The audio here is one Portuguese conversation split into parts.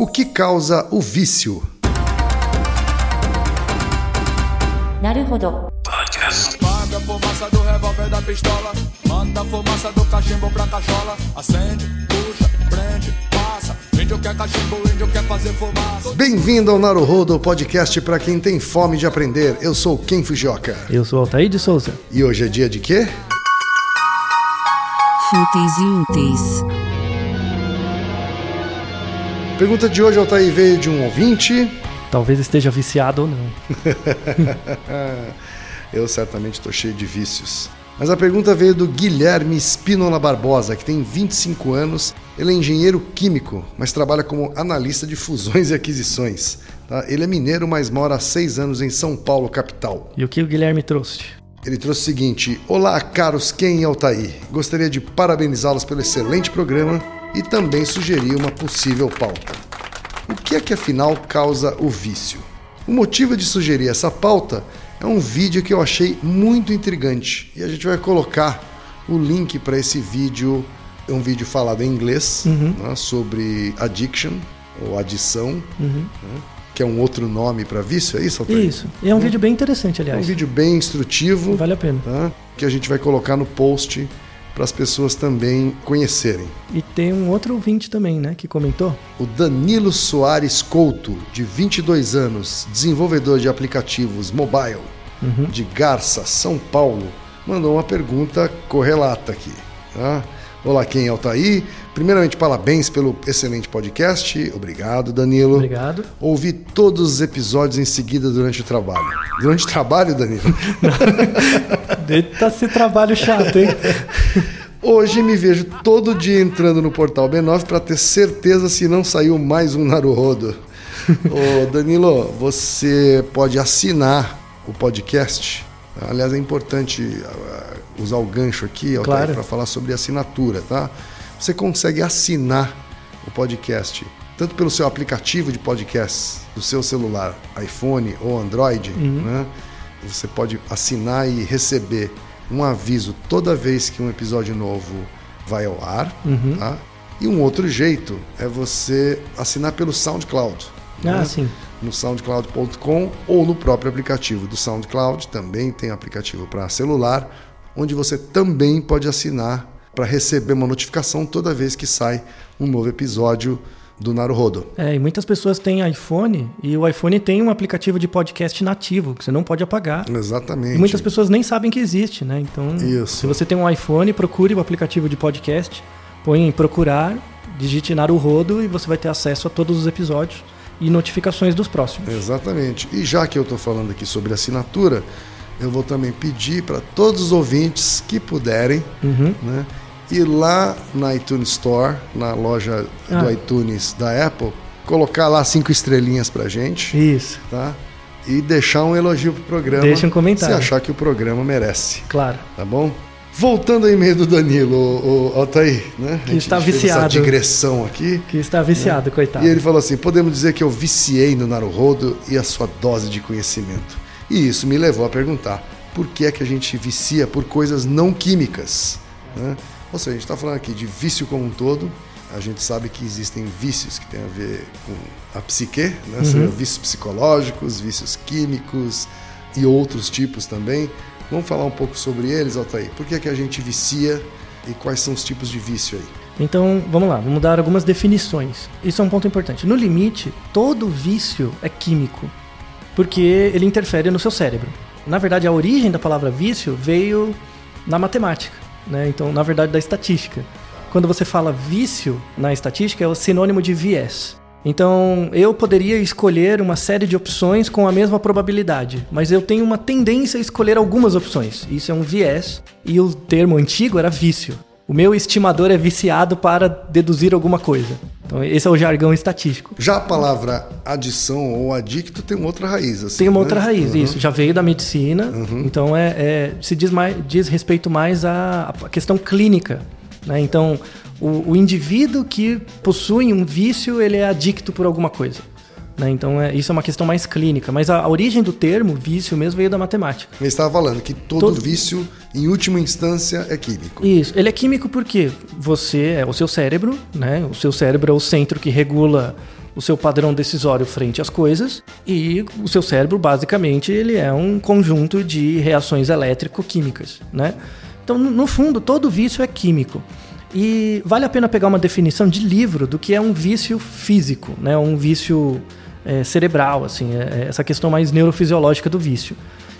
O que causa o vício? Podcast. Fumaça do revólver da pistola, manda fumaça do cachimbo pra cachola, acende, puxa, prende, passa. Índio quer cachimbo, índio quer fazer fumaça. Bem-vindo ao Naruhodo, podcast para quem tem fome de aprender. Eu sou Ken Fujioka. Eu sou Altair de Souza. E hoje é dia de quê? Fúteis e úteis. Pergunta de hoje, Altair, veio de um ouvinte. Talvez esteja viciado ou não. Eu certamente estou cheio de vícios. Mas a pergunta veio do Guilherme Spinola Barbosa, que tem 25 anos. Ele é engenheiro químico, mas trabalha como analista de fusões e aquisições. tá? Ele é mineiro, mas mora há seis anos em São Paulo, capital. E o que o Guilherme trouxe? Ele trouxe o seguinte: Olá, caros Ken e Altair. Gostaria de parabenizá-los pelo excelente programa e também sugerir uma possível pauta. O que é que afinal causa o vício? O motivo de sugerir essa pauta é um vídeo que eu achei muito intrigante e a gente vai colocar o link para esse vídeo. É um vídeo falado em inglês né, sobre addiction ou adição, né, que é um outro nome para vício, é isso? Altair? Isso. E é um vídeo bem interessante, É um aliás. vídeo bem instrutivo Vale a pena. tá? que a gente vai colocar no post para as pessoas também conhecerem. E tem um outro ouvinte também, né, que comentou. O Danilo Soares Couto, de 22 anos, desenvolvedor de aplicativos mobile de Garça, São Paulo, mandou uma pergunta correlata aqui. tá? Olá, quem é Altair? Primeiramente, parabéns pelo excelente podcast. Obrigado, Danilo. Obrigado. Ouvi todos os episódios em seguida durante o trabalho. Durante o trabalho, Danilo? Eita, esse trabalho chato, hein? Hoje me vejo todo dia entrando no portal B9 para ter certeza se não saiu mais um Naruhodo. Ô Danilo, você pode assinar o podcast. Aliás, é importante ah, usar o gancho aqui Claro. para falar sobre assinatura, tá? Você consegue assinar o podcast tanto pelo seu aplicativo de podcast do seu celular, iPhone ou Android, né? Você pode assinar e receber um aviso toda vez que um episódio novo vai ao ar, tá? E um outro jeito é você assinar pelo SoundCloud. Ah, né? sim. No soundcloud.com ou no próprio aplicativo do SoundCloud, também tem aplicativo para celular, onde você também pode assinar para receber uma notificação toda vez que sai um novo episódio do Naruhodo. É, e muitas pessoas têm iPhone e o iPhone tem um aplicativo de podcast nativo que você não pode apagar. Exatamente. E muitas pessoas nem sabem que existe, né? Então, Isso. se você tem um iPhone, procure o aplicativo de podcast, põe em procurar, digite Naruhodo e você vai ter acesso a todos os episódios e notificações dos próximos. Exatamente. E já que eu estou falando aqui sobre assinatura, eu vou também pedir para todos os ouvintes que puderem Uhum. né, ir lá na iTunes Store, na loja do Ah. iTunes da Apple, colocar lá cinco estrelinhas para gente, Isso, tá? E deixar um elogio pro programa. Deixa um comentário. Se achar que o programa merece, claro. tá bom? Voltando ao e-mail do Danilo, o, o Altair, né? Que está fez Essa viciado. digressão aqui. Que está viciado, coitado. E ele falou assim: podemos dizer que eu viciei no Naruhodo e a sua dose de conhecimento. E isso me levou a perguntar: por que é que a gente vicia por coisas não químicas? né? Ou seja, a gente está falando aqui de vício como um todo. A gente sabe que existem vícios que têm a ver com a psique, né? Sejam vícios psicológicos, vícios químicos e outros tipos também. Vamos falar um pouco sobre eles, Altair. Por que é que a gente vicia e quais são os tipos de vício aí? Então, vamos lá, vamos dar algumas definições. Isso é um ponto importante. No limite, todo vício é químico, porque ele interfere no seu cérebro. Na verdade, a origem da palavra vício veio na matemática, né? Então, na verdade, da estatística. Quando você fala vício na estatística, é o sinônimo de viés. Então, eu poderia escolher uma série de opções com a mesma probabilidade, mas eu tenho uma tendência a escolher algumas opções. Isso é um viés, e o termo antigo era vício. O meu estimador é viciado para deduzir alguma coisa. Então, esse é o jargão estatístico. Já a palavra adição ou adicto tem uma outra raiz. Assim, Tem uma né? outra raiz, Uhum. isso. Já veio da medicina, então é, é- se diz, mais, diz respeito mais à, à questão clínica. Né? Então, o, o indivíduo que possui um vício, ele é adicto por alguma coisa. Né? Então é, isso é uma questão mais clínica. Mas a, a origem do termo vício mesmo veio da matemática. Ele estava falando que todo, Todo- vício, em última instância, é químico. Isso. Ele é químico porque você é o seu cérebro, né? O seu cérebro é o centro que regula o seu padrão decisório frente às coisas e o seu cérebro basicamente ele é um conjunto de reações elétrico-químicas, né? Então, no no fundo, todo vício é químico. E vale a pena pegar uma definição de livro do que é um vício físico, né? Um vício é, cerebral, assim, é- é essa questão mais neurofisiológica do vício.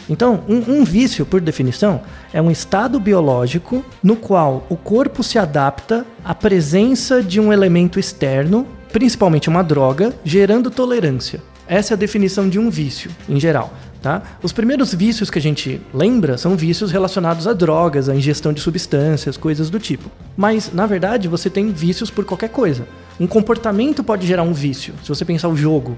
Então, um, um vício, por definição, é um estado biológico no qual o corpo se adapta à presença de um elemento externo, principalmente uma droga, gerando tolerância. Essa é a definição de um vício, em geral. Tá? Os primeiros vícios que a gente lembra são vícios relacionados a drogas, a ingestão de substâncias, coisas do tipo. Mas, na verdade, você tem vícios por qualquer coisa. Um comportamento pode gerar um vício. Se você pensar o jogo,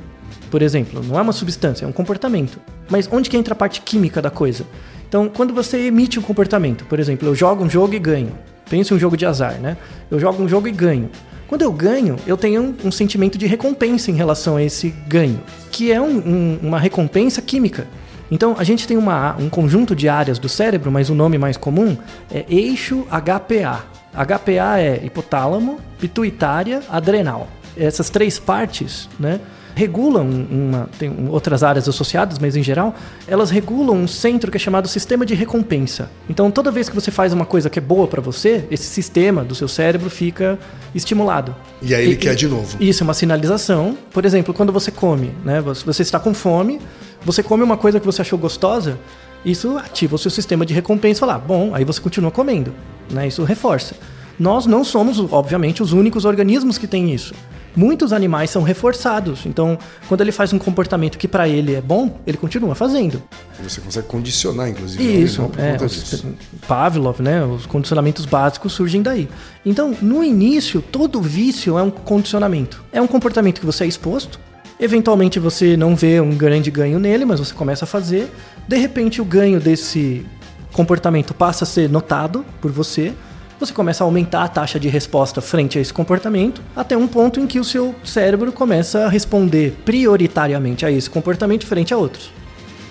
por exemplo, não é uma substância, é um comportamento. Mas onde que entra a parte química da coisa? Então, quando você emite um comportamento, por exemplo, eu jogo um jogo e ganho. Pense em um jogo de azar, né? Eu jogo um jogo e ganho. Quando eu ganho, eu tenho um, um sentimento de recompensa em relação a esse ganho, que é um- um- uma recompensa química. Então, a gente tem uma- um conjunto de áreas do cérebro, mas o nome mais comum é eixo HPA. HPA é hipotálamo, pituitária, adrenal. Essas três partes, né, regulam uma, tem outras áreas associadas, mas em geral, elas regulam um centro que é chamado sistema de recompensa. Então, toda vez que você faz uma coisa que é boa para você, esse sistema do seu cérebro fica estimulado. E aí ele quer de novo. Isso é uma sinalização. Por exemplo, quando você come, né? Você está com fome, você come uma coisa que você achou gostosa, isso ativa o seu sistema de recompensa e fala, "Ah, bom, aí você continua comendo, né? Isso reforça. Nós não somos, obviamente, os únicos organismos que têm isso. Muitos animais são reforçados. Então, quando ele faz um comportamento que para ele é bom, ele continua fazendo. Você consegue condicionar, inclusive, o Isso, é, os-. Pavlov, né? Os condicionamentos básicos surgem daí. Então, no início, todo vício é um condicionamento. É um comportamento que você é exposto. Eventualmente você não vê um grande ganho nele, mas você começa a fazer. De repente, o ganho desse comportamento passa a ser notado por você. Você começa a aumentar a taxa de resposta frente a esse comportamento, até um ponto em que o seu cérebro começa a responder prioritariamente a esse comportamento frente a outros.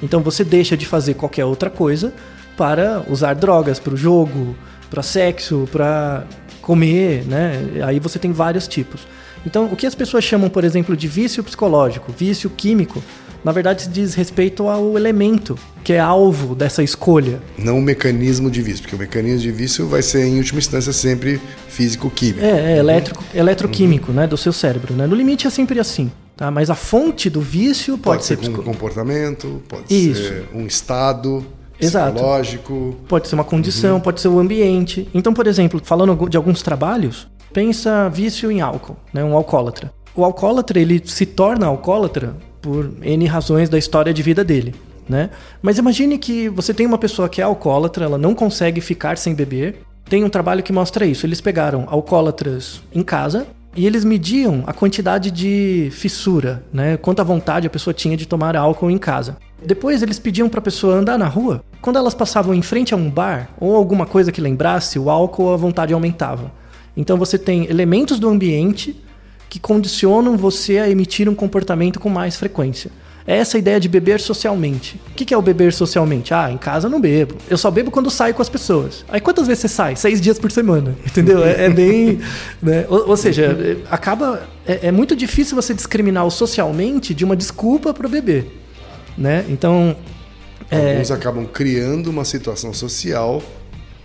Então você deixa de fazer qualquer outra coisa para usar drogas para o jogo, para sexo, para comer, né? Aí você tem vários tipos. Então, o que as pessoas chamam, por exemplo, de vício psicológico, vício químico, na verdade diz respeito ao elemento que é alvo dessa escolha. Não o mecanismo de vício, porque o mecanismo de vício vai ser, em última instância, sempre físico-químico. É, é elétrico, eletroquímico, né, do seu cérebro, né? No limite é sempre assim, tá? Mas a fonte do vício pode, Pode ser ser um psico- comportamento, pode Isso. ser um estado Exato. psicológico. Pode ser uma condição, pode ser o ambiente. Então, por exemplo, falando de alguns trabalhos, pensa vício em álcool, né? Um alcoólatra. O alcoólatra, ele se torna alcoólatra por N razões da história de vida dele, né? Mas imagine que você tem uma pessoa que é alcoólatra, ela não consegue ficar sem beber. Tem um trabalho que mostra isso. Eles pegaram alcoólatras em casa e eles mediam a quantidade de fissura, né? Quanta vontade a pessoa tinha de tomar álcool em casa. Depois eles pediam para a pessoa andar na rua. Quando elas passavam em frente a um bar ou alguma coisa que lembrasse, o álcool a vontade aumentava. Então você tem elementos do ambiente que condicionam você a emitir um comportamento com mais frequência. É essa ideia de beber socialmente. O que é o beber socialmente? Ah, em casa eu não bebo. Eu só bebo quando saio com as pessoas. Aí quantas vezes você sai? Seis dias por semana. Entendeu? É, é bem. né? ou, ou seja, é- acaba. É, é muito difícil você discriminar o socialmente de uma desculpa para beber. Né? Então. é, Alguns acabam criando uma situação social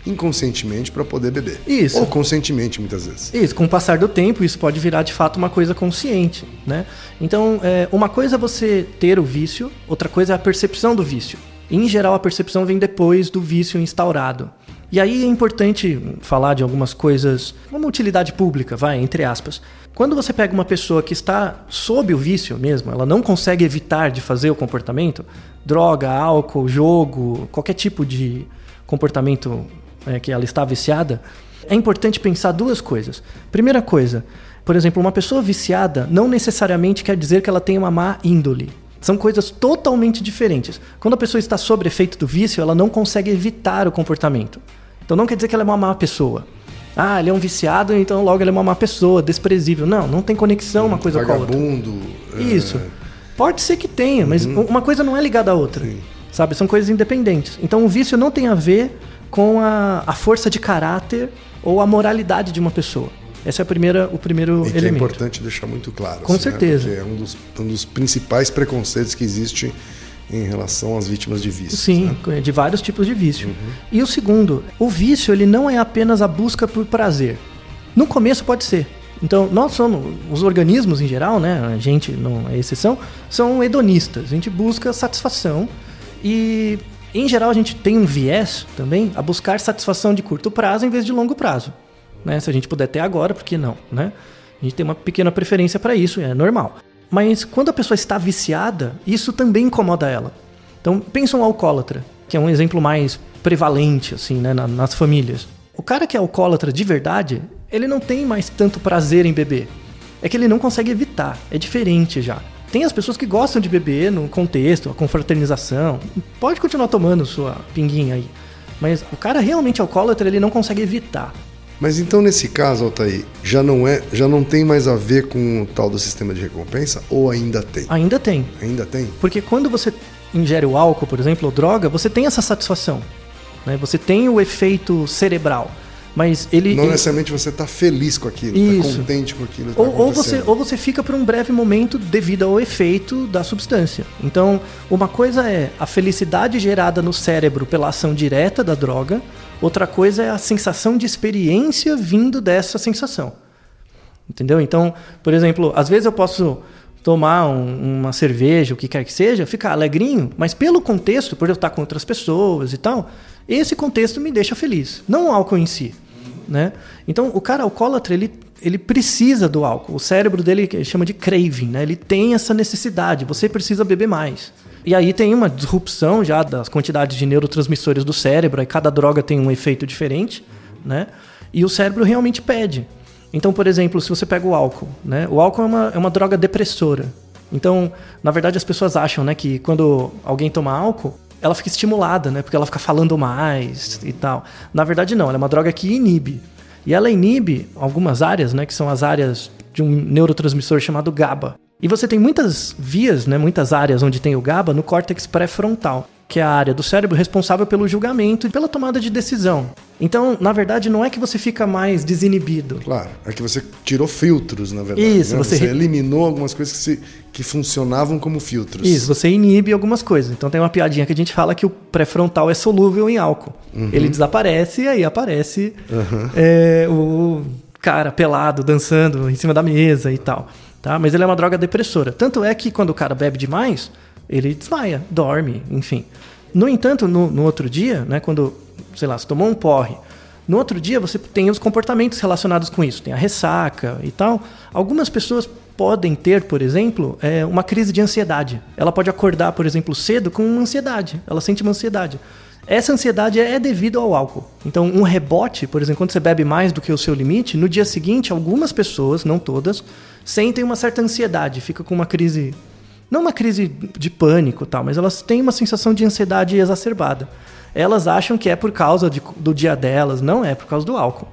inconscientemente para poder beber. Isso. Ou conscientemente, muitas vezes. Isso, com o passar do tempo, isso pode virar de fato uma coisa consciente, né? Então, é, uma coisa é você ter o vício, outra coisa é a percepção do vício. Em geral, a percepção vem depois do vício instaurado. E aí é importante falar de algumas coisas, uma utilidade pública, vai, entre aspas. Quando você pega uma pessoa que está sob o vício mesmo, ela não consegue evitar de fazer o comportamento, droga, álcool, jogo, qualquer tipo de comportamento é, que ela está viciada, é importante pensar duas coisas. Primeira coisa, por exemplo, uma pessoa viciada não necessariamente quer dizer que ela tem uma má índole. São coisas totalmente diferentes. Quando a pessoa está sob efeito do vício, ela não consegue evitar o comportamento. Então não quer dizer que ela é uma má pessoa. Ah, ele é um viciado, então logo ele é uma má pessoa, desprezível. Não, não tem conexão uma coisa com a outra. Vagabundo. é, Isso. Pode ser que tenha, mas uma coisa não é ligada à outra. Sim. Sabe? São coisas independentes. Então o vício não tem a ver com a, a força de caráter ou a moralidade de uma pessoa. Esse é a primeira, o primeiro E é elemento. importante deixar muito claro. Com certeza. Porque é um dos, um dos principais preconceitos que existe em relação às vítimas de vício. Sim, né? de vários tipos de vício. E o segundo, o vício ele não é apenas a busca por prazer. No começo pode ser. Então, nós somos, os organismos em geral, né, a gente não é exceção, são hedonistas. A gente busca satisfação e, em geral, a gente tem um viés também a buscar satisfação de curto prazo em vez de longo prazo. Né? Se a gente puder ter agora, por que não? Né? A gente tem uma pequena preferência para isso, é normal. Mas quando a pessoa está viciada, isso também incomoda ela. Então, pensa um alcoólatra, que é um exemplo mais prevalente assim, né, na- nas famílias. O cara que é alcoólatra de verdade, ele não tem mais tanto prazer em beber. É que ele não consegue evitar, é diferente já. Tem as pessoas que gostam de beber no contexto, a confraternização. Pode continuar tomando sua pinguinha aí. Mas o cara realmente alcoólatra, ele não consegue evitar. Mas então nesse caso, Altair, já não é, já não tem mais a ver com o tal do sistema de recompensa ou ainda tem? Ainda tem. Ainda tem? Porque quando você ingere o álcool, por exemplo, ou droga, você tem essa satisfação. Né? Você tem o efeito cerebral. Mas ele. Não ele- necessariamente você está feliz com aquilo, está contente com aquilo. tá ou, ou você, ou você fica por um breve momento devido ao efeito da substância. Então, uma coisa é a felicidade gerada no cérebro pela ação direta da droga, outra coisa é a sensação de experiência vindo dessa sensação. Entendeu? Então, por exemplo, às vezes eu posso tomar um- uma cerveja, o que quer que seja, ficar alegrinho, mas pelo contexto, por eu estar com outras pessoas e tal, esse contexto me deixa feliz, não o álcool em si. Né? Então, o cara alcoólatra, ele, ele precisa do álcool. O cérebro dele ele chama de craving, né? ele tem essa necessidade, você precisa beber mais. E aí tem uma disrupção já das quantidades de neurotransmissores do cérebro, aí cada droga tem um efeito diferente, né? E o cérebro realmente pede. Então, por exemplo, se você pega o álcool, né? O álcool é uma, é uma droga depressora. Então, na verdade, as pessoas acham, né, que quando alguém toma álcool, ela fica estimulada, né? Porque ela fica falando mais e tal. Na verdade, não, ela é uma droga que inibe. E ela inibe algumas áreas, né, que são as áreas de um neurotransmissor chamado GABA. E você tem muitas vias, né, muitas áreas onde tem o GABA no córtex pré-frontal, que é a área do cérebro responsável pelo julgamento e pela tomada de decisão. Então, na verdade, não é que você fica mais desinibido. Claro, é que você tirou filtros, na verdade. Isso, né? você- você eliminou algumas coisas que, se- que funcionavam como filtros. Isso, você inibe algumas coisas. Então tem uma piadinha que a gente fala que o pré-frontal é solúvel em álcool. Ele desaparece e aí aparece é, o cara pelado, dançando em cima da mesa e tal. Tá? Mas ele é uma droga depressora. Tanto é que quando o cara bebe demais, ele desmaia, dorme, enfim. No entanto, no, no outro dia, né, quando, sei lá, tomou um porre, no outro dia você tem os comportamentos relacionados com isso, tem a ressaca e tal. Algumas pessoas podem ter, por exemplo, é, uma crise de ansiedade. Ela pode acordar, por exemplo, cedo com uma ansiedade. Ela sente uma ansiedade. Essa ansiedade é devido ao álcool. Então, um rebote, por exemplo, quando você bebe mais do que o seu limite, no dia seguinte, algumas pessoas, não todas, sentem uma certa ansiedade, fica com uma crise não uma crise de pânico tal, mas elas têm uma sensação de ansiedade exacerbada. Elas acham que é por causa de- do dia delas, não é por causa do álcool.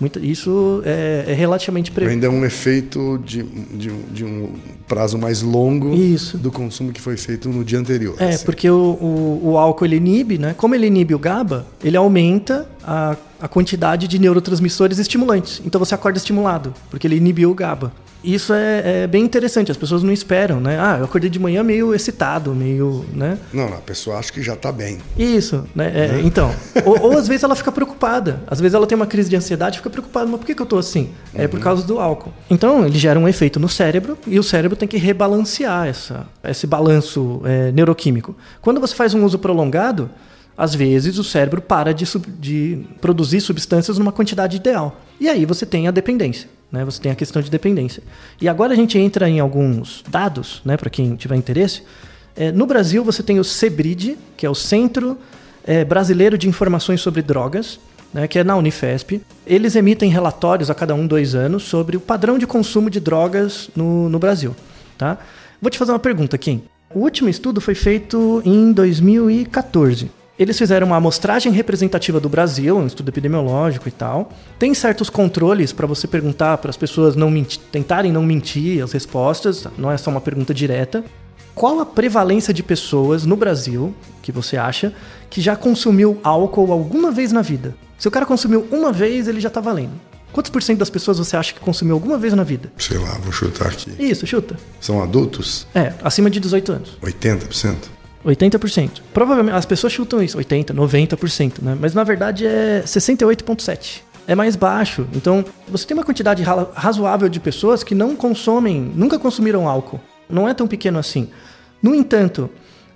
Muita- isso é, é relativamente pre... Ainda é um efeito de, de, um- de um prazo mais longo Isso. do consumo que foi feito no dia anterior. É, assim. porque o, o, o álcool ele inibe, né? Como ele inibe o GABA, ele aumenta a, a quantidade de neurotransmissores estimulantes. Então você acorda estimulado, porque ele inibiu o GABA. Isso é, é bem interessante, as pessoas não esperam, né? Ah, eu acordei de manhã meio excitado, meio, né? Não, a pessoa acha que já está bem. Isso, né? É, Então, ou, ou às vezes ela fica preocupada. Às vezes ela tem uma crise de ansiedade e fica preocupada. Mas por que, que eu tô assim? É por causa do álcool. Então, ele gera um efeito no cérebro e o cérebro tem que rebalancear essa, esse balanço é, neuroquímico. Quando você faz um uso prolongado, às vezes o cérebro para de, sub- de produzir substâncias numa quantidade ideal. E aí você tem a dependência. Né? Você tem a questão de dependência. E agora a gente entra em alguns dados, né, para quem tiver interesse. É, no Brasil, você tem o CEBRID, que é o Centro é, Brasileiro de Informações sobre Drogas, né, que é na Unifesp. Eles emitem relatórios a cada um, dois anos sobre o padrão de consumo de drogas no, no Brasil. Tá? Vou te fazer uma pergunta, Kim. O último estudo foi feito em 2014. Eles fizeram uma amostragem representativa do Brasil, um estudo epidemiológico e tal. Tem certos controles para você perguntar para as pessoas não tentarem não mentir as respostas, não é só uma pergunta direta. Qual a prevalência de pessoas no Brasil, que você acha, que já consumiu álcool alguma vez na vida? Se o cara consumiu uma vez, ele já tá valendo. Quantos por cento das pessoas você acha que consumiu alguma vez na vida? Sei lá, vou chutar aqui. Isso, chuta. São adultos? É, acima de 18 anos. 80%? 80%. Provavelmente as pessoas chutam isso, 80, 90%, né? Mas na verdade é 68.7. É mais baixo. Então, você tem uma quantidade ra- razoável de pessoas que não consomem, nunca consumiram álcool. Não é tão pequeno assim. No entanto,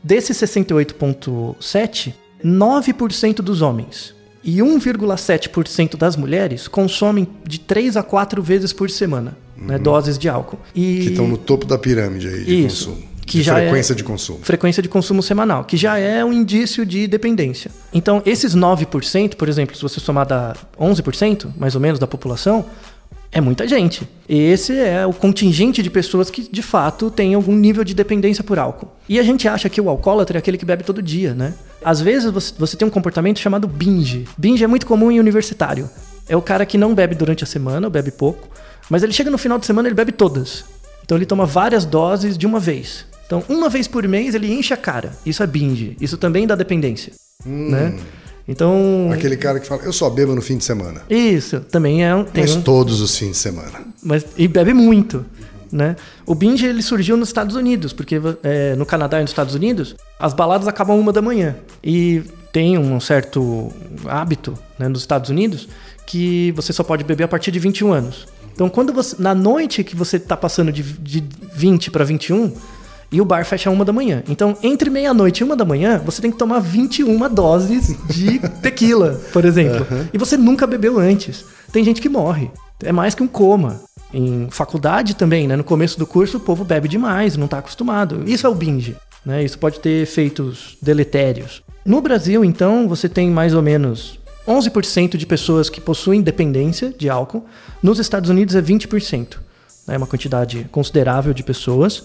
desses 68.7, 9% dos homens e 1,7% das mulheres consomem de 3 a 4 vezes por semana, né, doses de álcool. E Que estão no topo da pirâmide aí de Isso. consumo. Que de já frequência é- de consumo. frequência de consumo semanal, que já é um indício de dependência. Então, esses 9%, por exemplo, se você somar da 11%, mais ou menos, da população, é muita gente. Esse é o contingente de pessoas que, de fato, têm algum nível de dependência por álcool. E a gente acha que o alcoólatra é aquele que bebe todo dia, né? Às vezes você, você tem um comportamento chamado binge. Binge é muito comum em universitário. É o cara que não bebe durante a semana, ou bebe pouco, mas ele chega no final de semana e ele bebe todas. Então ele toma várias doses de uma vez. Então, uma vez por mês ele enche a cara. Isso é binge. Isso também dá dependência, né? Então, Aquele cara que fala, eu só bebo no fim de semana. isso também é um, tem Mas um, todos os fins de semana. mas e bebe muito, né? O binge ele surgiu nos Estados Unidos, porque é, no Canadá e nos Estados Unidos as baladas acabam uma da manhã e tem um certo hábito né, nos Estados Unidos que você só pode beber a partir de 21 anos. Então, quando você na noite que você está passando de, de 20 para 21 e o bar fecha uma da manhã. Então, entre meia-noite e uma da manhã, você tem que tomar 21 doses de tequila, por exemplo. E você nunca bebeu antes. Tem gente que morre. É mais que um coma. Em faculdade também, né? No começo do curso, o povo bebe demais, não está acostumado. Isso é o binge. Né? Isso pode ter efeitos deletérios. No Brasil, então, você tem mais ou menos 11% de pessoas que possuem dependência de álcool. Nos Estados Unidos é 20%. É uma quantidade considerável de pessoas.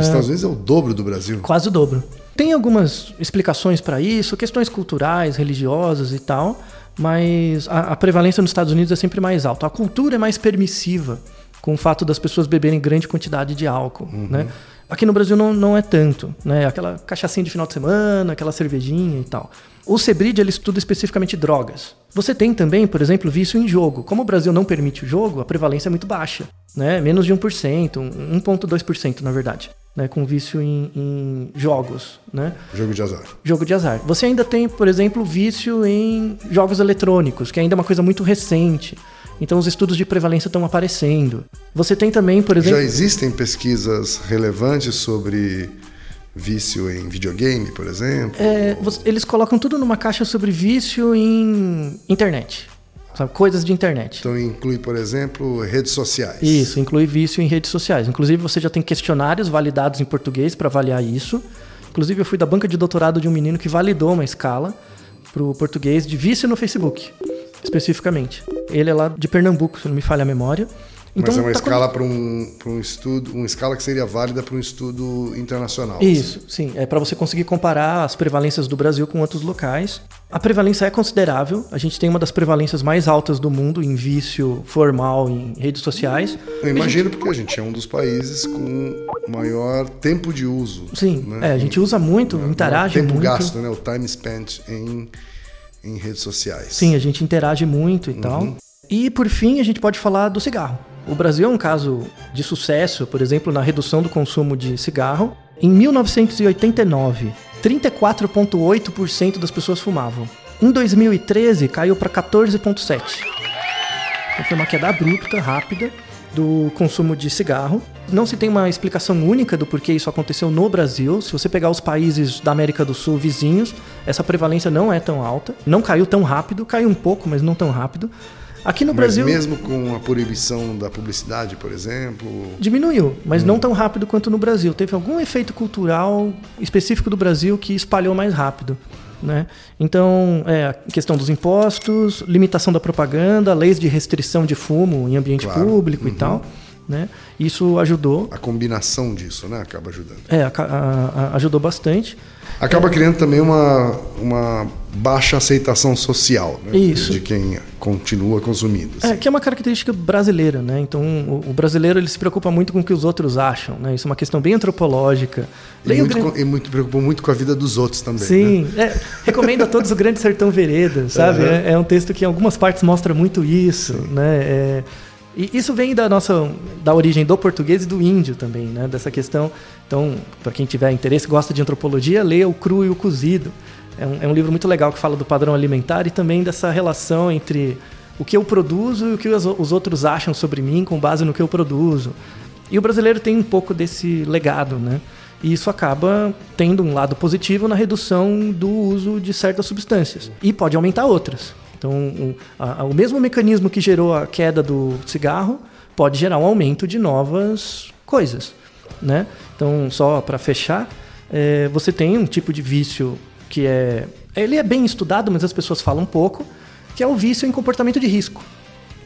Os Estados Unidos é o dobro do Brasil. Quase o dobro. Tem algumas explicações para isso, questões culturais, religiosas e tal, mas a, a prevalência nos Estados Unidos é sempre mais alta. A cultura é mais permissiva com o fato das pessoas beberem grande quantidade de álcool, né? Aqui no Brasil não, não é tanto, né? Aquela cachaçinha de final de semana, aquela cervejinha e tal. O Sebrid ele estuda especificamente drogas. Você tem também, por exemplo, vício em jogo. Como o Brasil não permite o jogo, a prevalência é muito baixa, né? Menos de 1%, um- 1,2% na verdade, né? Com vício em, em jogos, né? Jogo de azar. Jogo de azar. Você ainda tem, por exemplo, vício em jogos eletrônicos, que ainda é uma coisa muito recente. Então os estudos de prevalência estão aparecendo. Você tem também, por exemplo. Já existem pesquisas relevantes sobre vício em videogame, por exemplo? É, eles colocam tudo numa caixa sobre vício em internet. Sabe? Coisas de internet. Então inclui, por exemplo, redes sociais. Isso, inclui vício em redes sociais. Inclusive, você já tem questionários validados em português para avaliar isso. Inclusive, eu fui da banca de doutorado de um menino que validou uma escala para o português de vício no Facebook, especificamente. Ele é lá de Pernambuco, se não me falha a memória. Então, Mas é uma tá escala para um, pra um estudo, uma escala que seria válida para um estudo internacional. Isso, sim. É para você conseguir comparar as prevalências do Brasil com outros locais. A prevalência é considerável. A gente tem uma das prevalências mais altas do mundo em vício formal em redes sociais. Eu imagino porque a gente é um dos países com maior tempo de uso. Sim, né? é, a gente usa muito, interage tempo muito. gasto, né? O time spent em, em redes sociais. Sim, a gente interage muito e tal. E por fim, a gente pode falar do cigarro. O Brasil é um caso de sucesso, por exemplo, na redução do consumo de cigarro. Em 1989, 34,8% das pessoas fumavam. Em 2013, caiu para 14,7%. Então foi uma queda abrupta, rápida, do consumo de cigarro. Não se tem uma explicação única do porquê isso aconteceu no Brasil. Se você pegar os países da América do Sul vizinhos, essa prevalência não é tão alta. Não caiu tão rápido, caiu um pouco, mas não tão rápido. Aqui no Mas Brasil mesmo com a proibição da publicidade, por exemplo, diminuiu, mas não tão rápido quanto no Brasil. Teve algum efeito cultural específico do Brasil que espalhou mais rápido. Né? Então, é, a questão dos impostos, limitação da propaganda, leis de restrição de fumo em ambiente Claro. público e tal. Né? Isso ajudou. A combinação disso, né? Acaba ajudando. É, a- a- a- ajudou bastante. Acaba criando também uma, uma baixa aceitação social né? Isso. de quem continua consumindo. assim. É, que é uma característica brasileira, né? Então, o, o brasileiro ele se preocupa muito com o que os outros acham, né? Isso é uma questão bem antropológica. E Leia o muito, e muito preocupou muito com a vida dos outros também. né? Sim, é, recomendo a todos o Grande Sertão Vereda, sabe? Uhum. É, é um texto que em algumas partes mostra muito isso, né? É, e isso vem da nossa da origem do português e do índio também, né? Dessa questão. Então, para quem tiver interesse, gosta de antropologia, leia o cru e o cozido. É um, é um livro muito legal que fala do padrão alimentar e também dessa relação entre o que eu produzo e o que os, os outros acham sobre mim com base no que eu produzo. E o brasileiro tem um pouco desse legado, né? E isso acaba tendo um lado positivo na redução do uso de certas substâncias. E pode aumentar outras. Então, o, a- o mesmo mecanismo que gerou a queda do cigarro pode gerar um aumento de novas coisas. Né? Então, só para fechar, é, você tem um tipo de vício que é. Ele é bem estudado, mas as pessoas falam pouco, que é o vício em comportamento de risco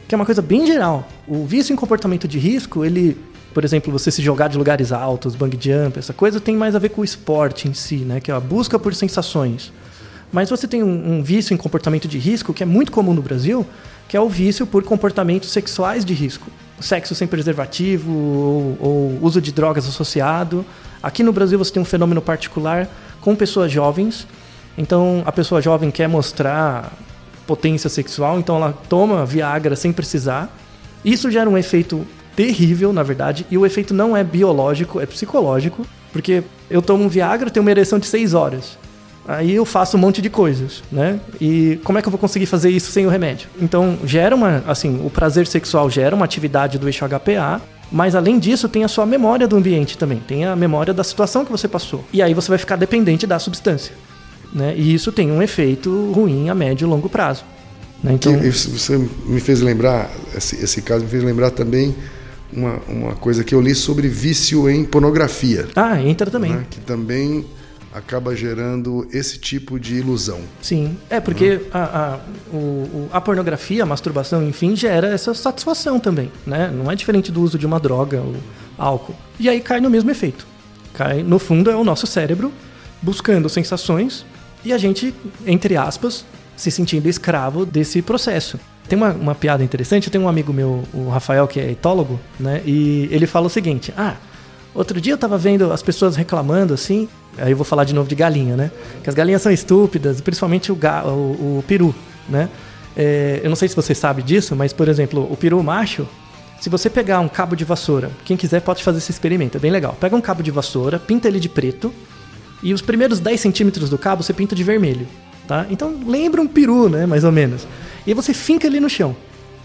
que é uma coisa bem geral. O vício em comportamento de risco, ele, por exemplo, você se jogar de lugares altos, bang jump, essa coisa tem mais a ver com o esporte em si, né? Que é a busca por sensações. Mas você tem um, um vício em comportamento de risco que é muito comum no Brasil, que é o vício por comportamentos sexuais de risco. Sexo sem preservativo ou, ou uso de drogas associado. Aqui no Brasil você tem um fenômeno particular com pessoas jovens. Então a pessoa jovem quer mostrar potência sexual, então ela toma Viagra sem precisar. Isso gera um efeito terrível, na verdade, e o efeito não é biológico, é psicológico, porque eu tomo um Viagra, tenho uma ereção de 6 horas. Aí eu faço um monte de coisas, né? E como é que eu vou conseguir fazer isso sem o remédio? Então, gera uma, assim, o prazer sexual gera uma atividade do eixo HPA, mas além disso, tem a sua memória do ambiente também, tem a memória da situação que você passou. E aí você vai ficar dependente da substância, né? E isso tem um efeito ruim a médio e longo prazo. Né? Então, você me fez lembrar, esse, esse caso me fez lembrar também uma, uma coisa que eu li sobre vício em pornografia, ah, entra também. né? que também acaba gerando esse tipo de ilusão. Sim, é porque a, a, o- a pornografia, a masturbação, enfim, gera essa satisfação também, né? Não é diferente do uso de uma droga ou álcool. E aí cai no mesmo efeito. Cai, no fundo, é o nosso cérebro buscando sensações e a gente, entre aspas, se sentindo escravo desse processo. Tem uma, uma piada interessante, tenho um amigo meu, o Rafael, que é etólogo, né? E ele fala o seguinte: Ah, Outro dia eu tava vendo as pessoas reclamando assim, aí eu vou falar de novo de galinha, né? Que as galinhas são estúpidas, principalmente o, ga, o, o peru, né? É, eu não sei se você sabe disso, mas por exemplo, o peru macho, se você pegar um cabo de vassoura, quem quiser pode fazer esse experimento, é bem legal. Pega um cabo de vassoura, pinta ele de preto, e os primeiros 10 centímetros do cabo você pinta de vermelho, tá? Então lembra um peru, né? Mais ou menos. E você finca ele no chão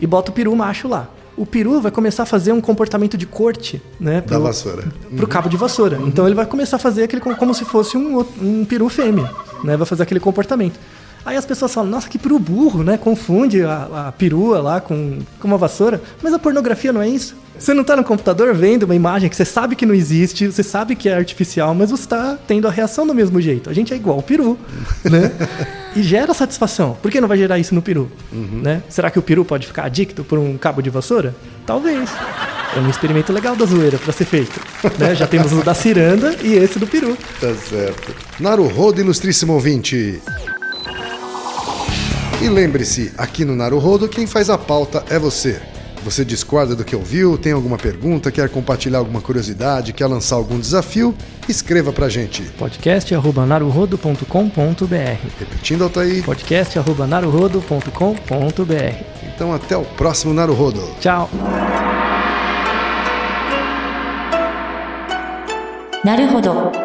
e bota o peru macho lá. O peru vai começar a fazer um comportamento de corte, né? Da pro- vassoura. pro cabo de vassoura. Então ele vai começar a fazer aquele co- como se fosse um, um peru fêmea, né? Vai fazer aquele comportamento. Aí as pessoas falam, nossa, que peru burro, né? Confunde a, a perua lá com, com uma vassoura. Mas a pornografia não é isso. Você não tá no computador vendo uma imagem que você sabe que não existe, você sabe que é artificial, mas você tá tendo a reação do mesmo jeito. A gente é igual o peru, né? E gera satisfação. Por que não vai gerar isso no peru? Né? Será que o peru pode ficar adicto por um cabo de vassoura? Talvez. É um experimento legal da zoeira para ser feito. né? Já temos o da ciranda e esse do peru. Tá certo. Naruhodo, ilustríssimo ouvinte. E lembre-se, aqui no Naruhodo, quem faz a pauta é você. Você discorda do que ouviu, tem alguma pergunta, quer compartilhar alguma curiosidade, quer lançar algum desafio? Escreva pra gente. podcast.naruhodo.com.br Repetindo, Altair. podcast.naruhodo.com.br Então até o próximo Naruhodo. Tchau! なるほど。